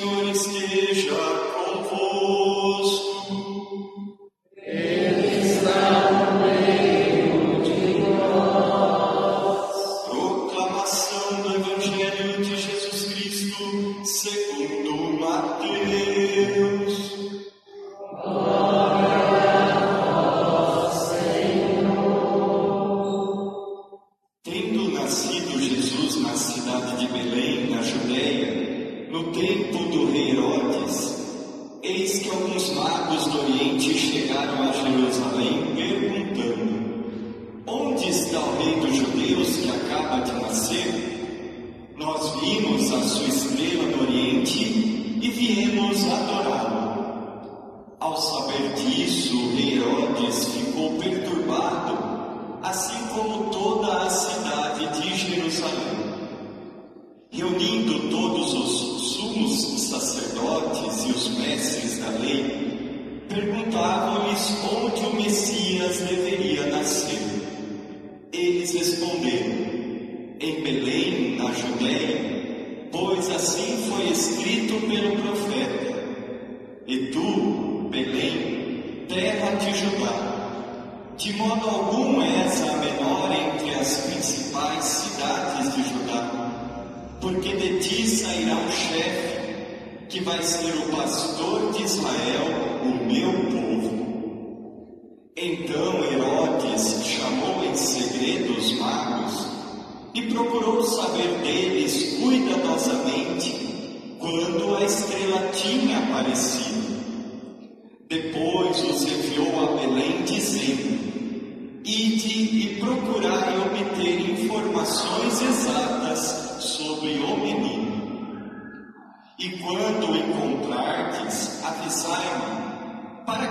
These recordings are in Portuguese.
Senhor perguntavam-lhes onde o Messias deveria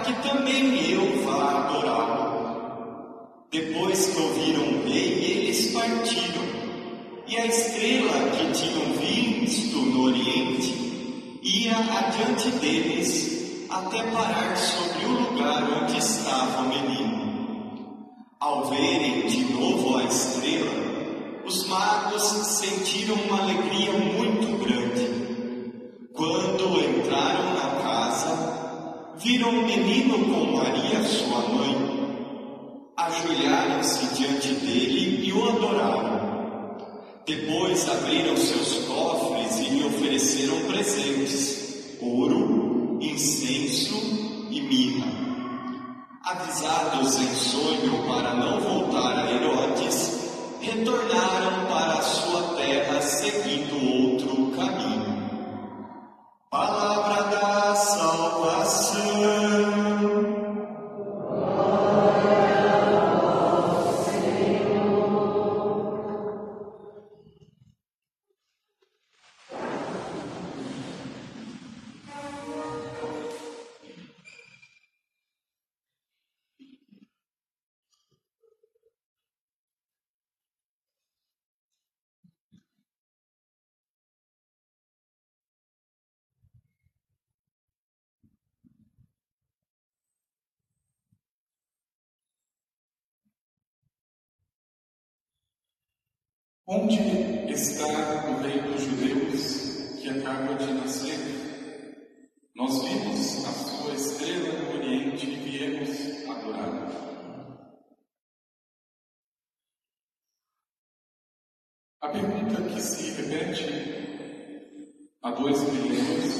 que também eu vá adorá-lo. Depois que ouviram rei, eles partiram, e a estrela que tinham visto no oriente ia adiante deles até parar sobre o lugar onde estava o menino. Ao verem de novo a estrela, os magos sentiram uma alegria muito grande. Viram o menino com Maria, sua mãe. Ajoelharam-se diante dele e o adoraram. Depois abriram seus cofres e lhe ofereceram presentes: ouro, incenso e mirra. Avisados em sonho para não voltar a Herodes, retornaram para a sua terra seguindo outro caminho. Palavra da Onde está o rei dos judeus que acaba de nascer? Nós vimos a sua estrela no Oriente e viemos adorá-lo. A pergunta que se repete há dois milênios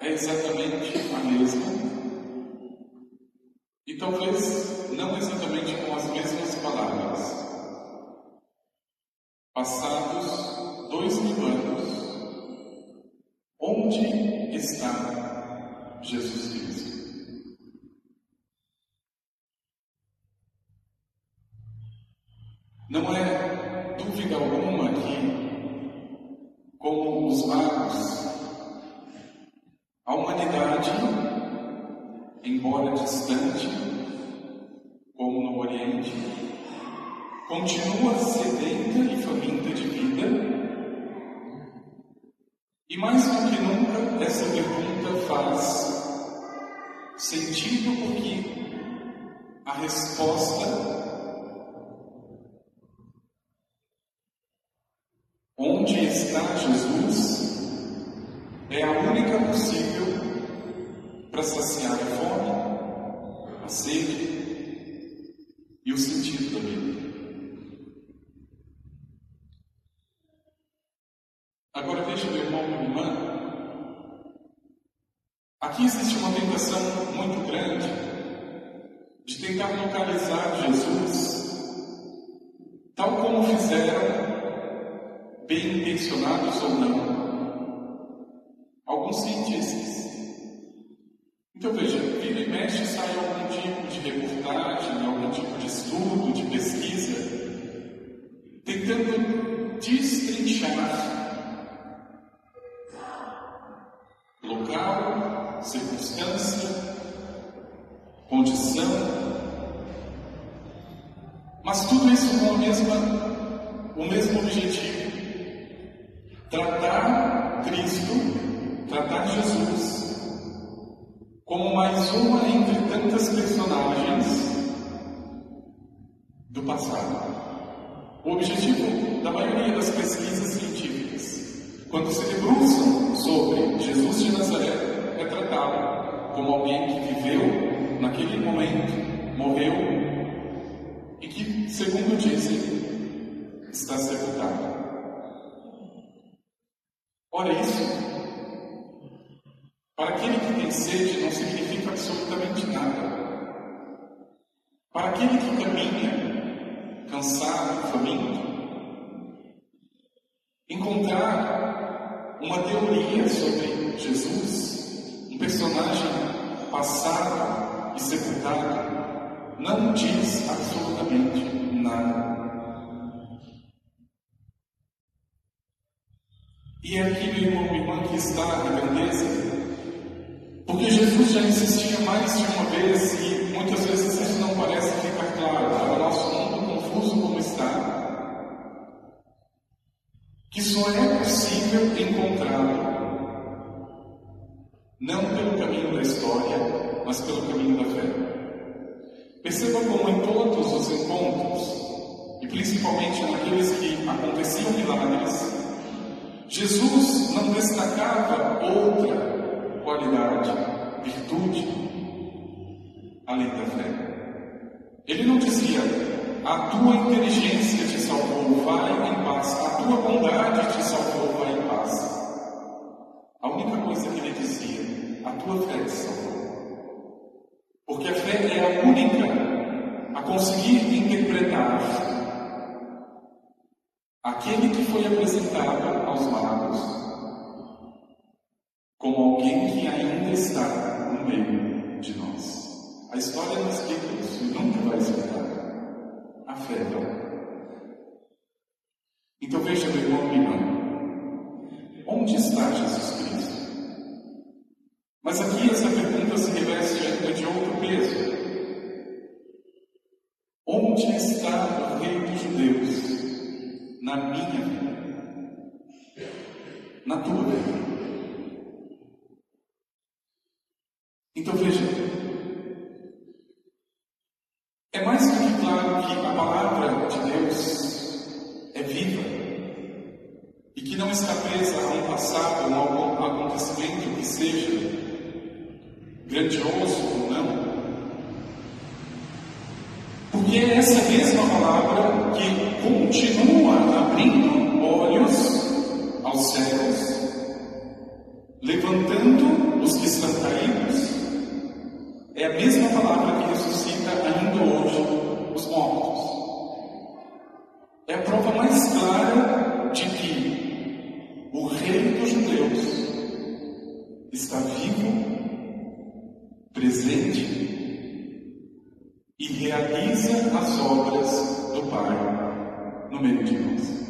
é exatamente a mesma. E talvez não exatamente com as mesmas palavras. Passados dois mil anos, onde está Jesus Cristo? Não é dúvida alguma que, como os magos, a humanidade, embora distante, como no Oriente, continua sedenta e faminta de vida. E mais do que nunca, essa pergunta faz sentido porque a resposta onde está Jesus é a única possível para saciar a fome, a sede e o sentido da vida. Veja, meu irmão irmã, aqui existe uma tentação muito grande de tentar localizar Jesus, tal como fizeram, bem intencionados ou não, alguns cientistas. Então veja, vira e mexe sai algum tipo de reportagem, algum tipo de estudo, de pesquisa, circunstância, condição, mas tudo isso com a mesma, o mesmo objetivo: tratar Cristo tratar Jesus como mais uma entre tantas personagens do passado. O objetivo da maioria das pesquisas científicas, quando se debruçam Como alguém que viveu naquele momento, morreu e que, segundo dizem, está sepultado. Ora, isso para aquele que tem sede não significa absolutamente nada. Para aquele que caminha, cansado, faminto, encontrar uma teoria sobre Jesus, personagem passado e sepultado, não diz absolutamente nada. E aqui, meu irmão, minha irmã, que está a grandeza porque Jesus já insistia mais de uma vez e muitas vezes isso não parece ficar claro para o nosso mundo confuso como está, que só é possível encontrá-lo não pelo caminho da história, mas pelo caminho da fé. Perceba como em todos os encontros, e principalmente naqueles que aconteciam milagres, Jesus não destacava outra qualidade, virtude, além da fé. Ele não dizia, a tua inteligência te salvou, vai em paz, a tua bondade te salvou, em. A única coisa que ele dizia, a tua fé te salvou. Porque a fé é a única a conseguir interpretar aquele que foi apresentado aos magos como alguém que ainda está no meio de nós. A história não explica isso nunca vai explicar. A fé não. Então veja, meu irmão e irmã, onde está Jesus Cristo? Mas aqui essa pergunta se reveste de outro peso. Onde está o Rei dos Judeus na minha vida? Na tua vida? Presente e realiza as obras do Pai no meio de nós.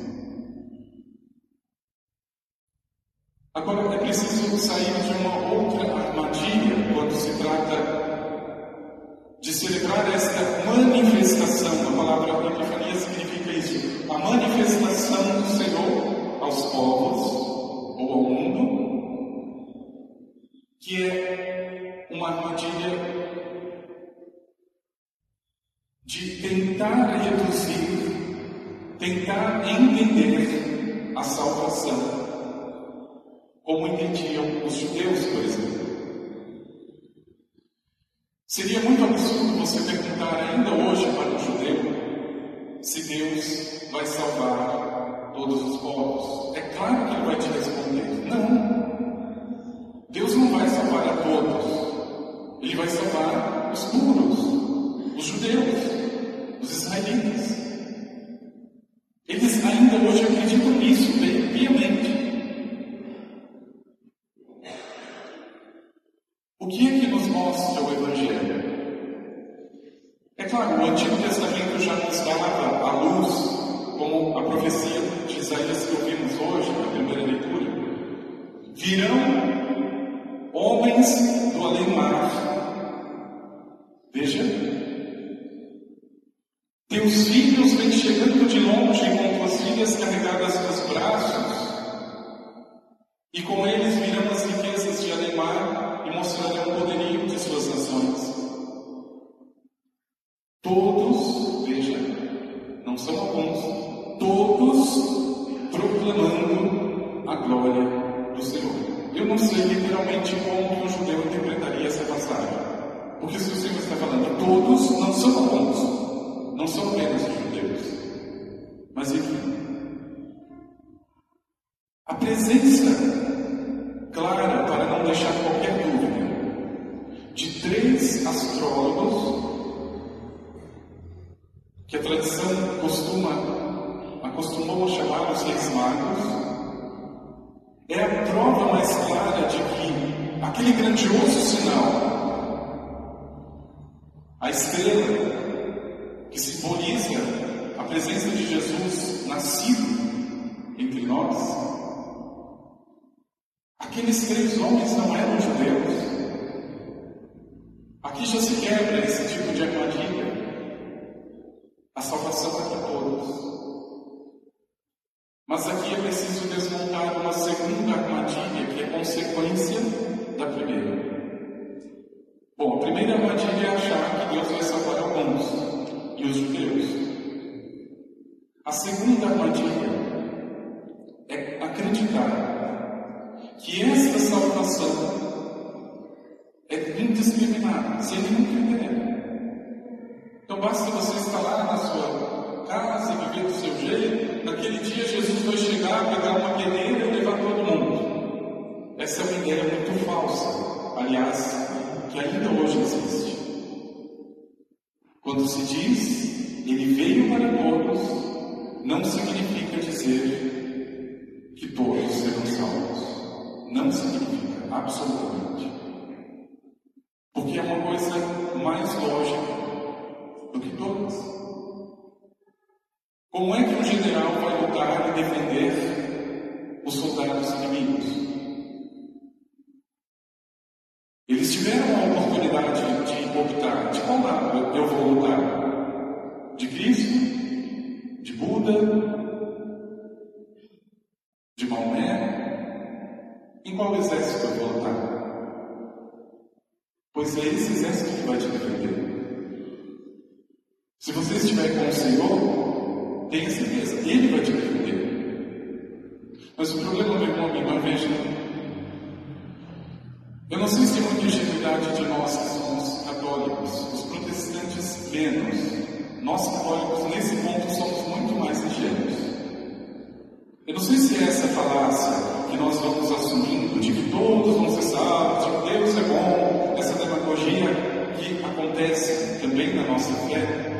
Agora é preciso sair de uma outra armadilha quando se trata de celebrar esta manifestação. A palavra Epifania significa isso, a manifestação do Senhor aos povos ou ao mundo, que é armadilha de tentar reduzir, tentar entender a salvação como entendiam os judeus, por exemplo. Seria muito absurdo você perguntar ainda hoje para um judeu se Deus vai salvar todos os povos. É claro que ele vai te responder: não. Deus não vai salvar a todos. Ele vai salvar os puros, os judeus, os israelitas. Eles ainda hoje acreditam nisso Mas enfim, a presença clara para não deixar qualquer dúvida de três astrólogos que a tradição costuma, acostumou a chamar os reis magos, é a prova mais clara de que aquele grandioso sinal, a estrela, que simboliza presença de Jesus nascido entre nós, Aqueles três homens não eram judeus. Aqui já se quebra esse tipo de armadilha. A salvação é para todos. Mas aqui é preciso desmontar uma segunda armadilha que é consequência da primeira. Bom, a primeira armadilha é achar que Deus vai salvar alguns e os judeus. A segunda armadilha é acreditar que esta salvação é indiscriminada, sem nenhum critério. Então basta você estar lá na sua casa, viver do seu jeito, naquele dia Jesus vai chegar, pegar uma peneira e levar todo mundo. Essa é uma ideia muito falsa, aliás, que ainda hoje existe. Quando se diz ele veio para todos, não significa dizer que todos serão salvos não significa absolutamente. Porque é uma coisa mais lógica do que todas. Como é que um general vai lutar e defender os soldados inimigos? Eles tiveram a oportunidade de optar de qual lado eu vou lutar? Maomé? Em qual exército eu vou lutar? Pois é esse exército que vai te defender. Se você estiver com o Senhor, tenha certeza, Ele vai te defender. Mas o problema, meu irmão, minha veja, eu não sei se é muita ingenuidade de nós que somos católicos, os protestantes menos. Nós católicos, nesse ponto, somos muito mais ingênuos. Eu não sei se é essa falácia que nós vamos assumindo de que todos vão ser salvos, de que Deus é bom, essa demagogia que acontece também na nossa fé,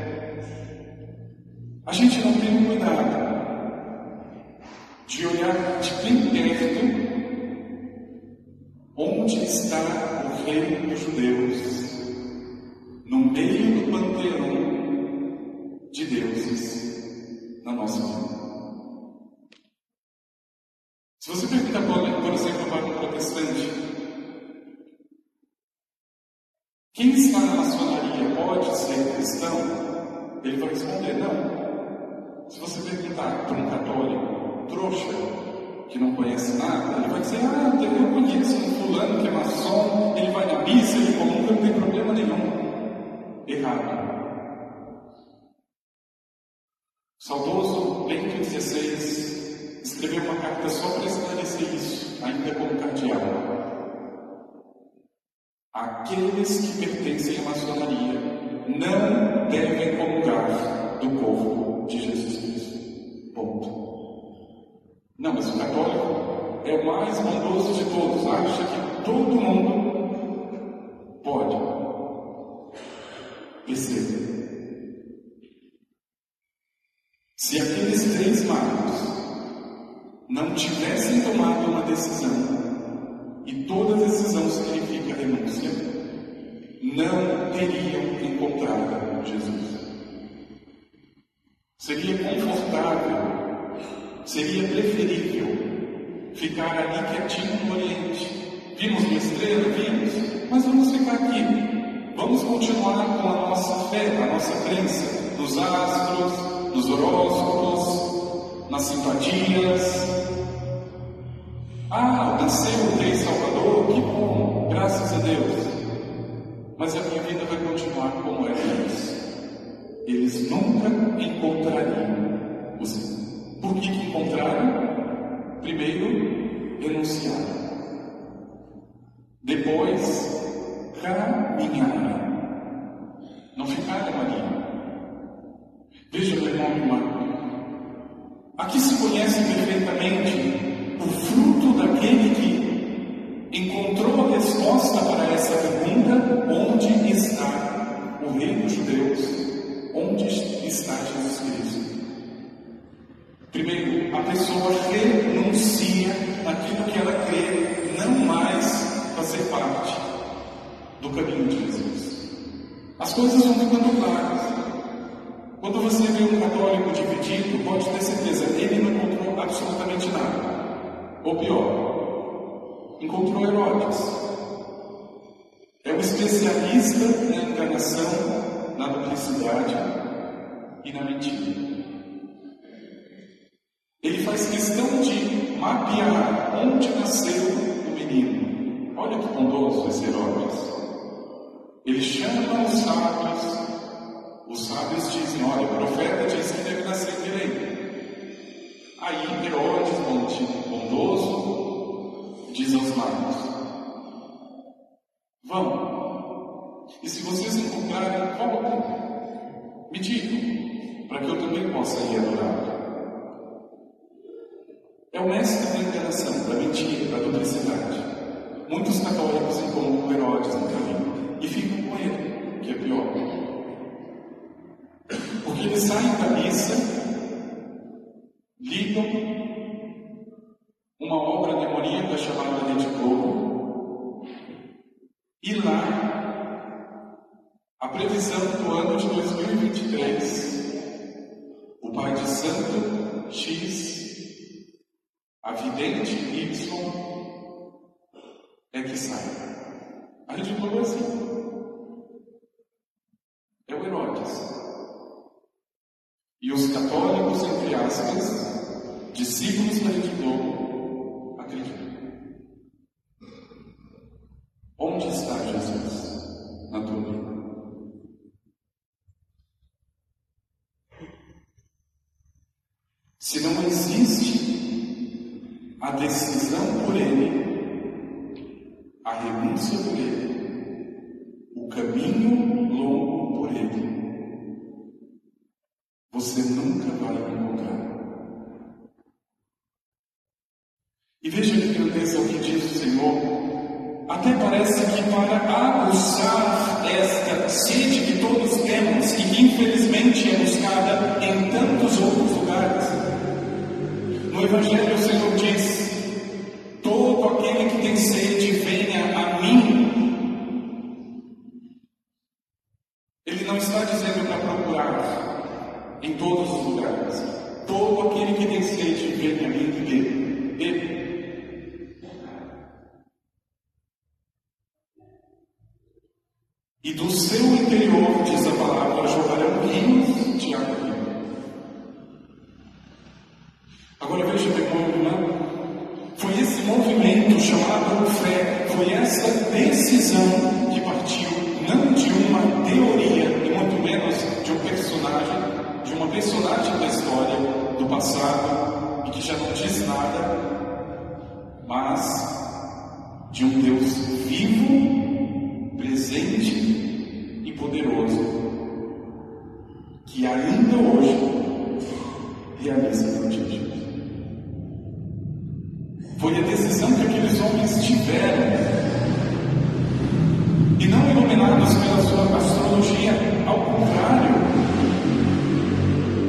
a gente não tem cuidado de olhar de bem perto onde está o rei dos judeus, no meio do panteão de deuses na nossa vida. Se você pergunta, por exemplo, para um protestante, quem está na maçonaria pode ser cristão? Ele vai responder não. Se você perguntar para um católico trouxa, que não conhece nada, ele vai dizer, ah, eu conheço um fulano que é maçom, ele vai na missa, ele comunga, não tem problema nenhum. Errado. Saudoso Bento XVI escreveu uma carta só para esclarecer isso, ainda como cardeal. Aqueles que pertencem à maçonaria não devem comungar do corpo de Jesus Cristo. Ponto. Não, mas o católico é o mais bondoso de todos, acha que todo mundo pode. Perceba. Não teriam encontrado Jesus. Seria confortável, seria preferível ficar ali quietinho no Oriente. Vimos uma estrela? Vimos, mas vamos ficar aqui. Vamos continuar com a nossa fé, a nossa crença nos astros, nos horóscopos, nas simpatias, ah, nasceu o Rei Salvador, que bom, graças a Deus. Mas a minha vida vai continuar como era antes. Eles nunca encontrariam o Senhor. Por que, que encontraram? Primeiro, denunciaram. Depois, caminharam. Não ficaram ali. Veja, meu irmão e. Aqui se conhece perfeitamente o fruto daquele que encontrou a resposta para essa pergunta: onde está o reino de Deus? Onde está Jesus Cristo? Primeiro, a pessoa renuncia naquilo que ela crê não mais fazer parte do caminho de Jesus. As coisas vão ficando claras. Quando você vê um católico dividido, pode ter certeza, ele não encontrou absolutamente nada. Ou pior, encontrou Herodes. É um especialista na enganação, na duplicidade e na mentira. Ele faz questão de mapear onde nasceu o menino. Olha que bondoso esse Herodes. Ele chama os sábios. Os sábios dizem: olha, o profeta diz que deve nascer direito. Aí Herodes, bondoso, diz aos magos: Vão, e se vocês encontrarem, voltem, me digam, para que eu também possa ir adorar. É o mestre da enganação, da mentira, da duplicidade. Muitos católicos encontram Herodes no caminho e ficam com ele, que é pior. Porque eles saem da missa ligam uma obra demoníaca chamada Rede Globo e lá a previsão do ano de 2023 o pai de santo X a vidente Y é que sai. A Globo é assim. É o Herodes. E os católicos, entre aspas, discípulos da Rede Globo Onde está Jesus na tua vida? Se não existe a decisão por Ele, a renúncia por Ele, o caminho longo por Ele, você nunca vai encontrar. E veja que grandeza o que diz o Senhor. Até parece que para aguçar esta sede que todos temos e que infelizmente é buscada em tantos outros lugares. No Evangelho o Senhor diz: Todo aquele que tem sede, venha a mim. Ele não está dizendo para procurar em todos os lugares. Todo aquele que tem sede, venha a mim e beba. E do seu interior, diz a palavra, jorrarão rios de água viva. Agora veja, irmão e irmã, foi esse movimento chamado fé, foi essa decisão que partiu não de uma teoria, e muito menos de um personagem, de uma personagem da história do passado, que já não diz nada, mas de um Deus vivo, presente e poderoso, que ainda hoje realiza prodígios. Foi a decisão que aqueles homens tiveram, e não iluminados pela sua astrologia, ao contrário,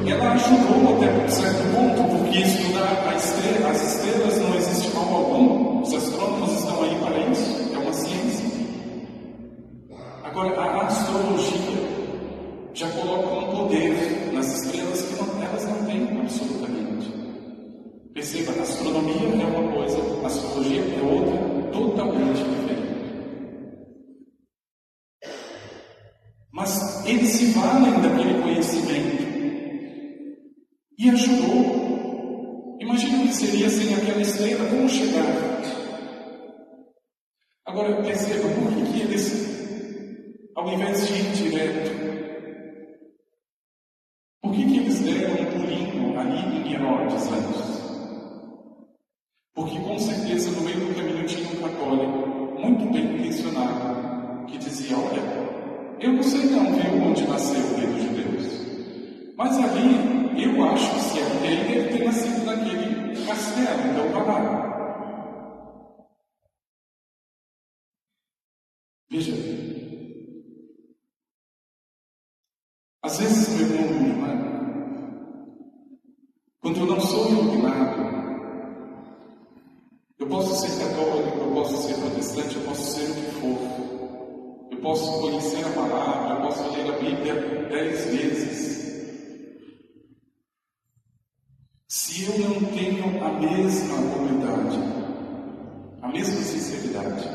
ela ajudou até certo ponto, porque estudar as estrelas não existe mal algum, eles se valem daquele conhecimento e ajudou. Imagina o que seria sem aquela estrela, como chegar. Agora perceba, por que, eles, ao invés de ir direto, por que, que eles deram um pulinho ali em Herodes antes? Porque com certeza no meio do caminho tinha um católico muito bem intencionado que dizia: Olha, eu não sei não viu onde nasceu o rei dos judeus, mas ali eu acho que se é rei, deve ter nascido naquele castelo, então lá. Veja, às vezes, meu irmão, minha irmã, quando eu não sou iluminado, eu posso ser católico, eu posso posso conhecer a palavra, eu posso ler a Bíblia dez vezes. Se eu não tenho a mesma humildade, a mesma sinceridade,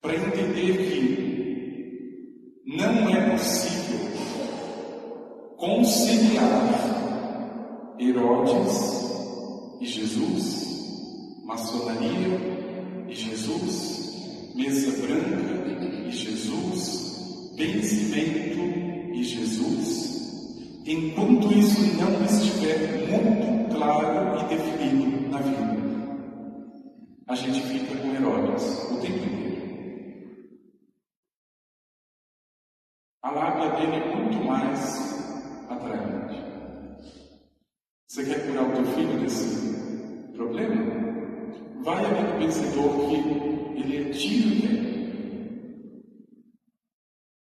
para entender que não é possível conciliar Herodes e Jesus, maçonaria e Jesus, mesa branca e Jesus, vencimento e Jesus, enquanto isso não estiver muito claro e definido na vida. A gente fica com Herodes o tempo inteiro. A lábia dele é muito mais atraente. Você quer curar o teu filho desse problema? Vai ali no vencedor que ele é tiro dele.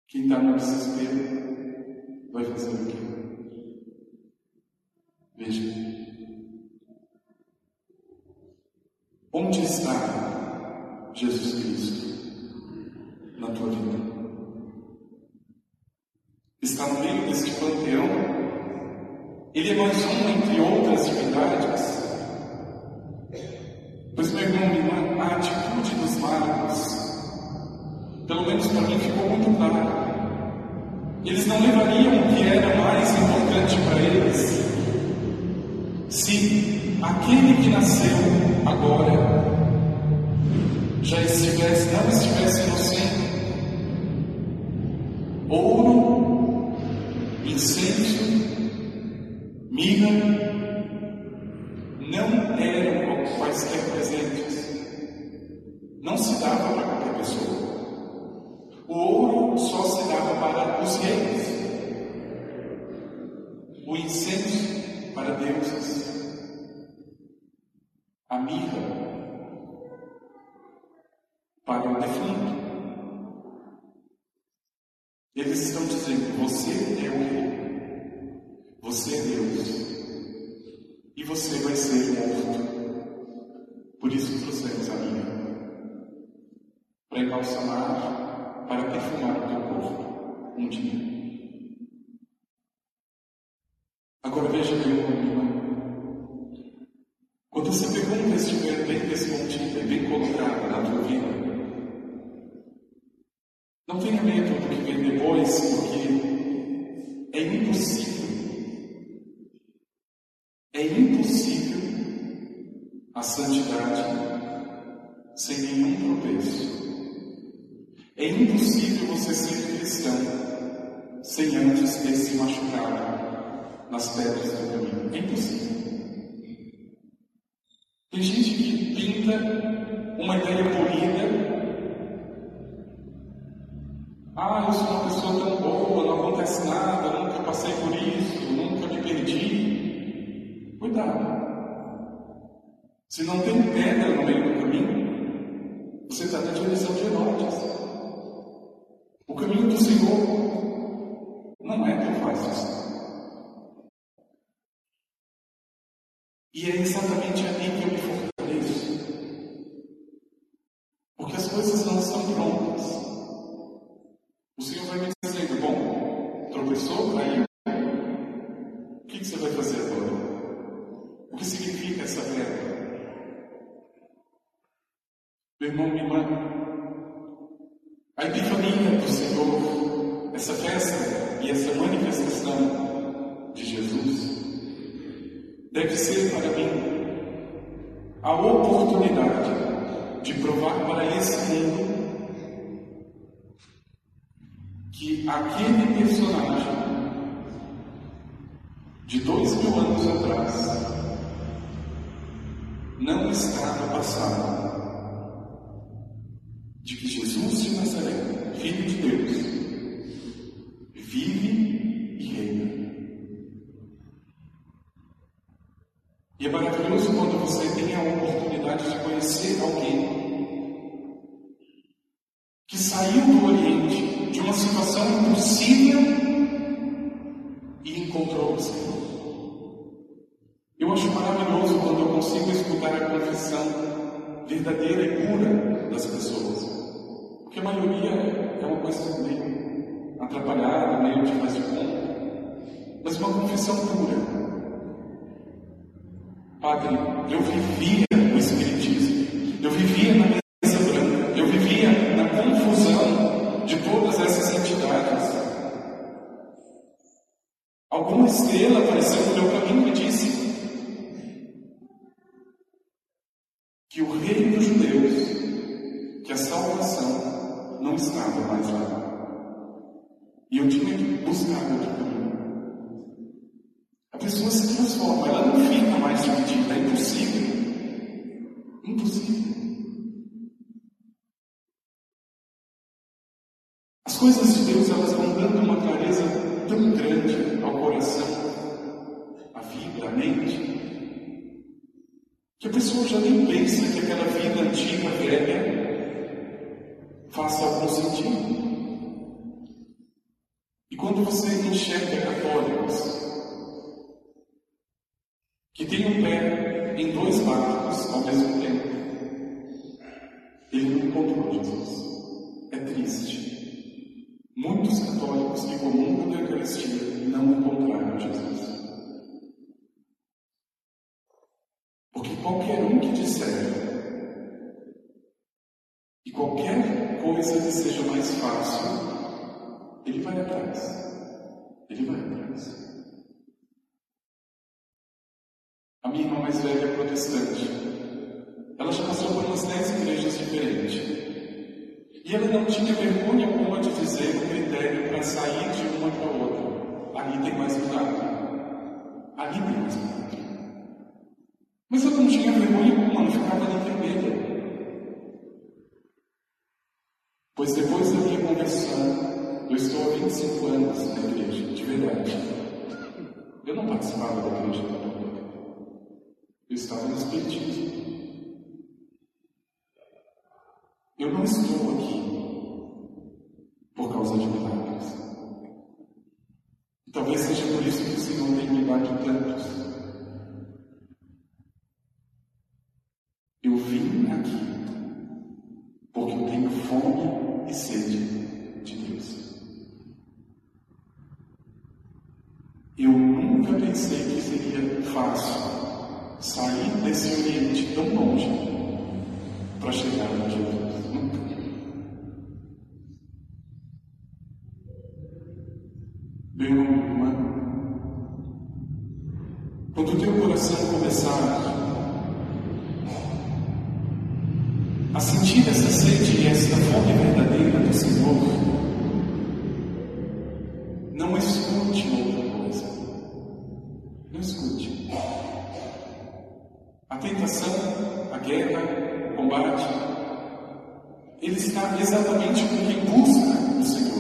Quem está no desespero vai fazer o quê? Veja. Onde está Jesus Cristo na tua vida? Está no meio deste panteão? Ele é mais um entre outras divindades? Irmã, a atitude dos magos, pelo menos para mim, ficou muito clara. Eles não levariam o que era mais importante para eles se aquele que nasceu agora já estivesse, não estivesse inocente, ouro, incenso, mirra, eram quaisquer presentes, não se dava para qualquer pessoa. O ouro só se dava para os reis. O incenso para deuses. A mirra para o defunto. Eles estão dizendo: Você é o rei, você é Deus, e você vai ser morto. Por isso trouxemos a mirra para embalsamar, para perfumar o teu corpo um dia. Agora veja meu irmão. Quando essa pergunta estiver bem respondida e bem colocada na tua vida, não tenha medo do que vem depois, porque é impossível. É impossível a santidade sem nenhum tropeço. É impossível você ser cristão sem antes ter se machucado nas pedras do caminho. É impossível. Tem gente que pinta uma ideia polida. Ah, eu sou uma pessoa tão boa, não acontece nada, nunca passei por isso, nunca me perdi. Cuidado. Se não tem pedra no meio do caminho, você está na direção de Herodes. Caminho do Senhor não é tão fácil. E é exatamente ali que eu me fortaleço. Porque as coisas não estão prontas. O Senhor vai me dizendo, bom, tropeçou, caiu. O que, você vai fazer agora? O que significa essa pedra? Meu irmão, minha irmã, epifania do Senhor, essa festa e essa manifestação de Jesus, deve ser para mim a oportunidade de provar para esse mundo que aquele personagem de dois mil anos atrás não está no passado. De que Jesus de Nazaré, Filho de Deus, vive e reina. E é maravilhoso quando você tem a oportunidade de conhecer alguém que saiu do Oriente de uma situação impossível e encontrou o Senhor. Eu acho maravilhoso quando eu consigo escutar a confissão verdadeira e pura das pessoas. Porque a maioria é uma coisa meio atrapalhada, meio de de conta. Mas uma confissão pura Padre, eu vivia o Espiritismo, eu vivia na mesa branca, eu vivia na confusão de todas essas entidades. Alguma estrela apareceu no meu caminho impossível. Impossível. As coisas de Deus, elas vão dando uma clareza tão grande ao coração, à vida, à mente, que a pessoa já nem pensa que aquela vida antiga, velha, faça algum sentido. E quando você enxerga católicos que tem um pé em dois barcos ao mesmo tempo. Ele não encontrou Jesus. É triste. Muitos católicos que comungam da Eucaristia não encontraram Jesus. Porque qualquer um que disser e qualquer coisa que seja mais fácil, ele vai atrás. Ele vai atrás. A minha irmã mais velha é protestante. Ela já passou por umas dez igrejas diferentes. E ela não tinha vergonha alguma de dizer o critério para sair de uma para outra. Ali tem mais milagre. Ali tem mais milagre. Mas eu não tinha vergonha alguma, não ficava nem vermelha. Pois depois da minha conversão, eu estou há 25 anos na igreja, de verdade. Eu não participava da igreja estava no Espiritismo. Eu não estou aqui por causa de milagres. Talvez seja por isso que o Senhor tem me dado tantos. Eu vim aqui porque eu tenho fome e sede de Deus. Eu nunca pensei que seria fácil sair desse Oriente tão longe para chegar a Jesus. Nunca. Meu irmão, quando o teu coração começar a sentir essa sede e essa fome verdadeira do Senhor, a guerra, o combate, ele está exatamente com quem busca o Senhor.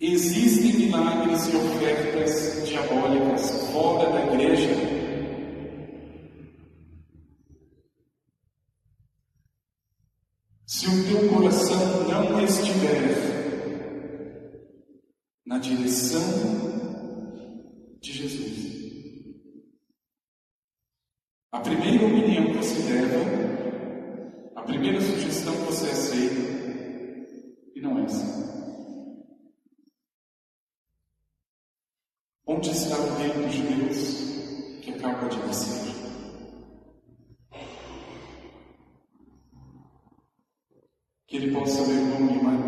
Existem milagres e ofertas diabólicas fora da igreja. Se o teu coração não estiver na direção de Jesus, a primeira opinião que você deve, a primeira sugestão que você aceita, e não é essa. Onde está o reino dos judeus que acaba de nascer? Que ele possa, meu irmão e irmã,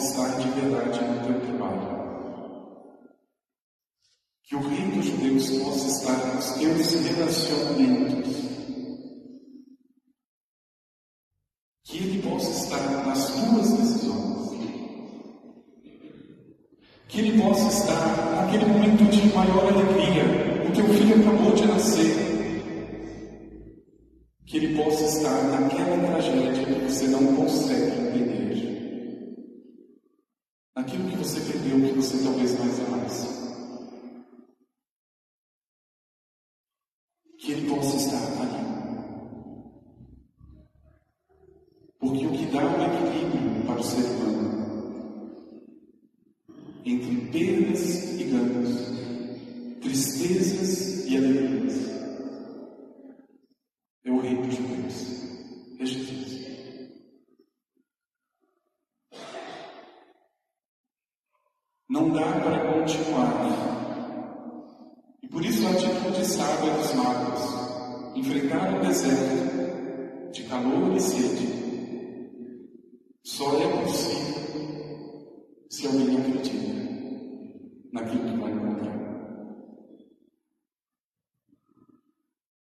estar de verdade no teu trabalho. Que o Rei dos Judeus possa estar nos teus relacionamentos. Que Ele possa estar nas tuas decisões. Que Ele possa estar naquele momento de maior alegria. O teu filho acabou de nascer. Que Ele possa estar naquela tragédia que você não consegue entender naquilo que você perdeu, que você talvez mais amasse. Que Ele possa estar ali. Porque o que dá um equilíbrio para o ser humano entre perdas e ganhos, tristezas e alegrias, é o Rei dos Judeus, é Jesus. Dá para continuar. E por isso a atitude sábia dos magos, enfrentar o deserto de calor e sede, só é possível se alguém acredita naquilo que vai encontrar.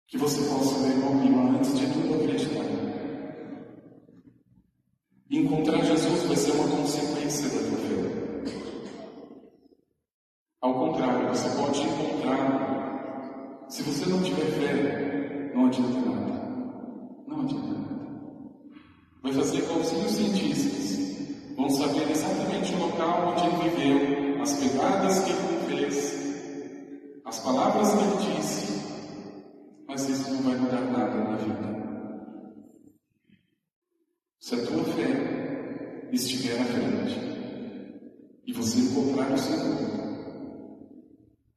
Que você possa, meu irmão, irmã, antes de tudo acreditar. Encontrar Jesus vai ser uma consequência da tua fé. Se você não tiver fé, não adianta nada. Não adianta nada. Vai fazer igualzinho os cientistas. Vão saber exatamente o local onde ele viveu, as pegadas que ele fez, as palavras que ele disse, mas isso não vai mudar nada na vida. Se a tua fé estiver à frente e você encontrar o Senhor,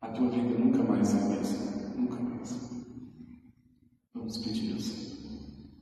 a tua vida nunca mais é a mesma. Vamos pedir Senhor.